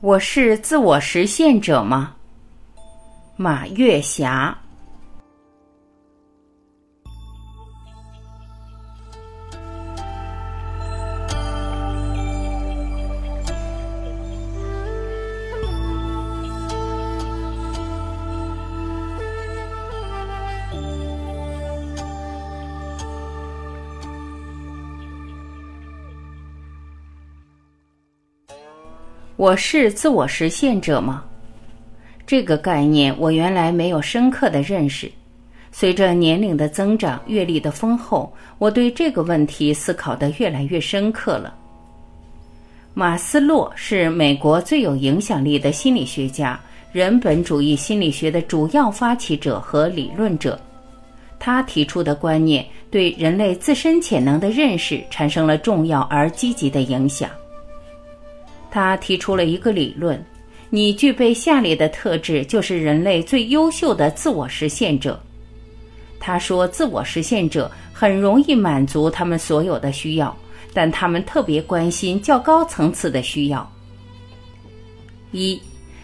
我是自我实现者吗？马月霞。我是自我实现者吗？这个概念我原来没有深刻的认识。随着年龄的增长、阅历的丰厚，我对这个问题思考的越来越深刻了。马斯洛是美国最有影响力的心理学家，人本主义心理学的主要发起者和理论者。他提出的观念对人类自身潜能的认识产生了重要而积极的影响。他提出了一个理论：你具备下列的特质，就是人类最优秀的自我实现者。他说，自我实现者很容易满足他们所有的需要，但他们特别关心较高层次的需要。一，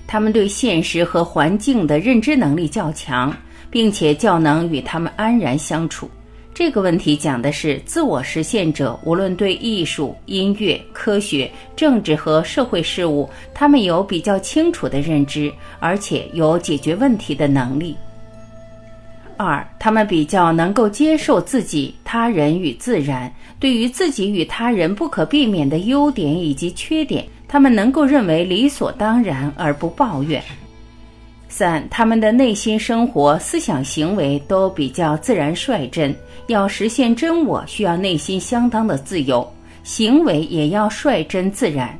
他们对现实和环境的认知能力较强，并且较能与他们安然相处。这个问题讲的是自我实现者，无论对艺术、音乐、科学、政治和社会事务，他们有比较清楚的认知，而且有解决问题的能力。二，他们比较能够接受自己、他人与自然，对于自己与他人不可避免的优点以及缺点，他们能够认为理所当然而不抱怨。三，他们的内心生活、思想、行为都比较自然率真。要实现真我，需要内心相当的自由，行为也要率真自然。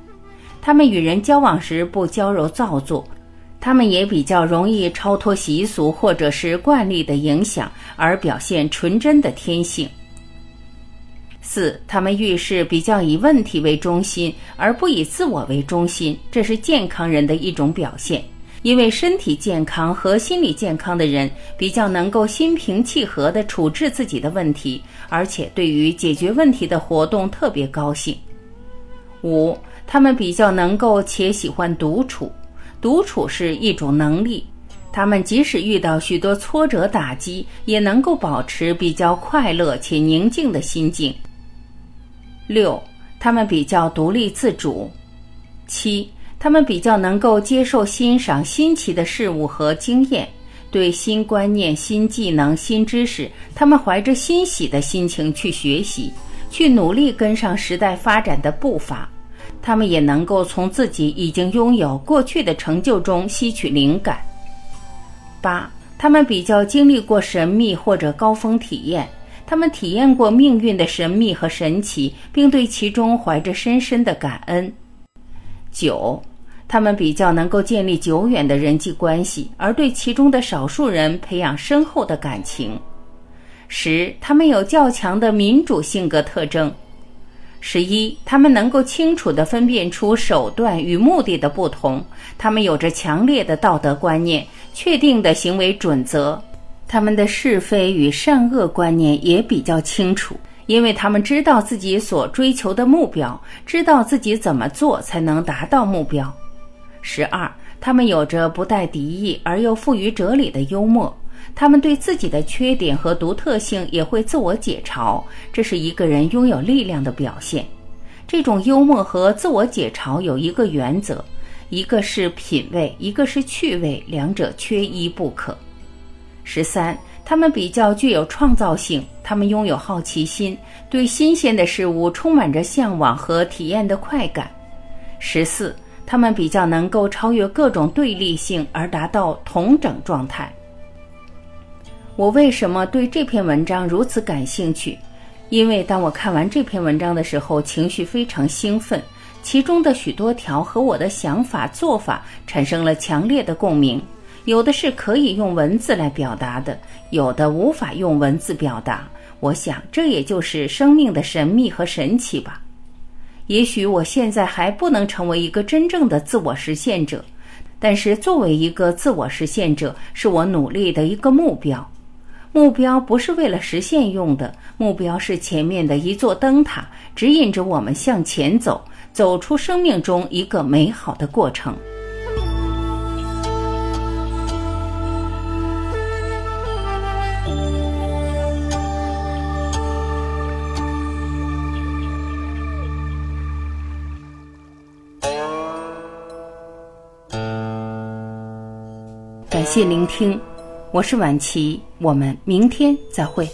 他们与人交往时不娇柔造作，他们也比较容易超脱习俗或者是惯例的影响，而表现纯真的天性。四，他们遇事比较以问题为中心，而不以自我为中心，这是健康人的一种表现。因为身体健康和心理健康的人比较能够心平气和地处置自己的问题，而且对于解决问题的活动特别高兴。五，他们比较能够且喜欢独处，独处是一种能力，他们即使遇到许多挫折打击，也能够保持比较快乐且宁静的心境。六，他们比较独立自主。七。他们比较能够接受欣赏新奇的事物和经验，对新观念、新技能、新知识，他们怀着欣喜的心情去学习，去努力跟上时代发展的步伐。他们也能够从自己已经拥有过去的成就中吸取灵感。八，他们比较经历过神秘或者高峰体验，他们体验过命运的神秘和神奇，并对其中怀着深深的感恩。九。他们比较能够建立久远的人际关系，而对其中的少数人培养深厚的感情。十，他们有较强的民主性格特征。十一，他们能够清楚地分辨出手段与目的的不同。他们有着强烈的道德观念，确定的行为准则。他们的是非与善恶观念也比较清楚，因为他们知道自己所追求的目标，知道自己怎么做才能达到目标。十二，他们有着不带敌意而又富于哲理的幽默。他们对自己的缺点和独特性也会自我解嘲，这是一个人拥有力量的表现。这种幽默和自我解嘲有一个原则：一个是品味，一个是趣味，两者缺一不可。十三，他们比较具有创造性，他们拥有好奇心，对新鲜的事物充满着向往和体验的快感。十四。他们比较能够超越各种对立性而达到同整状态。我为什么对这篇文章如此感兴趣？因为当我看完这篇文章的时候，情绪非常兴奋，其中的许多条和我的想法做法产生了强烈的共鸣。有的是可以用文字来表达的，有的无法用文字表达。我想，这也就是生命的神秘和神奇吧。也许我现在还不能成为一个真正的自我实现者，但是作为一个自我实现者，是我努力的一个目标。目标不是为了实现用的，目标是前面的一座灯塔，指引着我们向前走。走出生命中一个美好的过程。感谢聆听，我是晚琪，我们明天再会。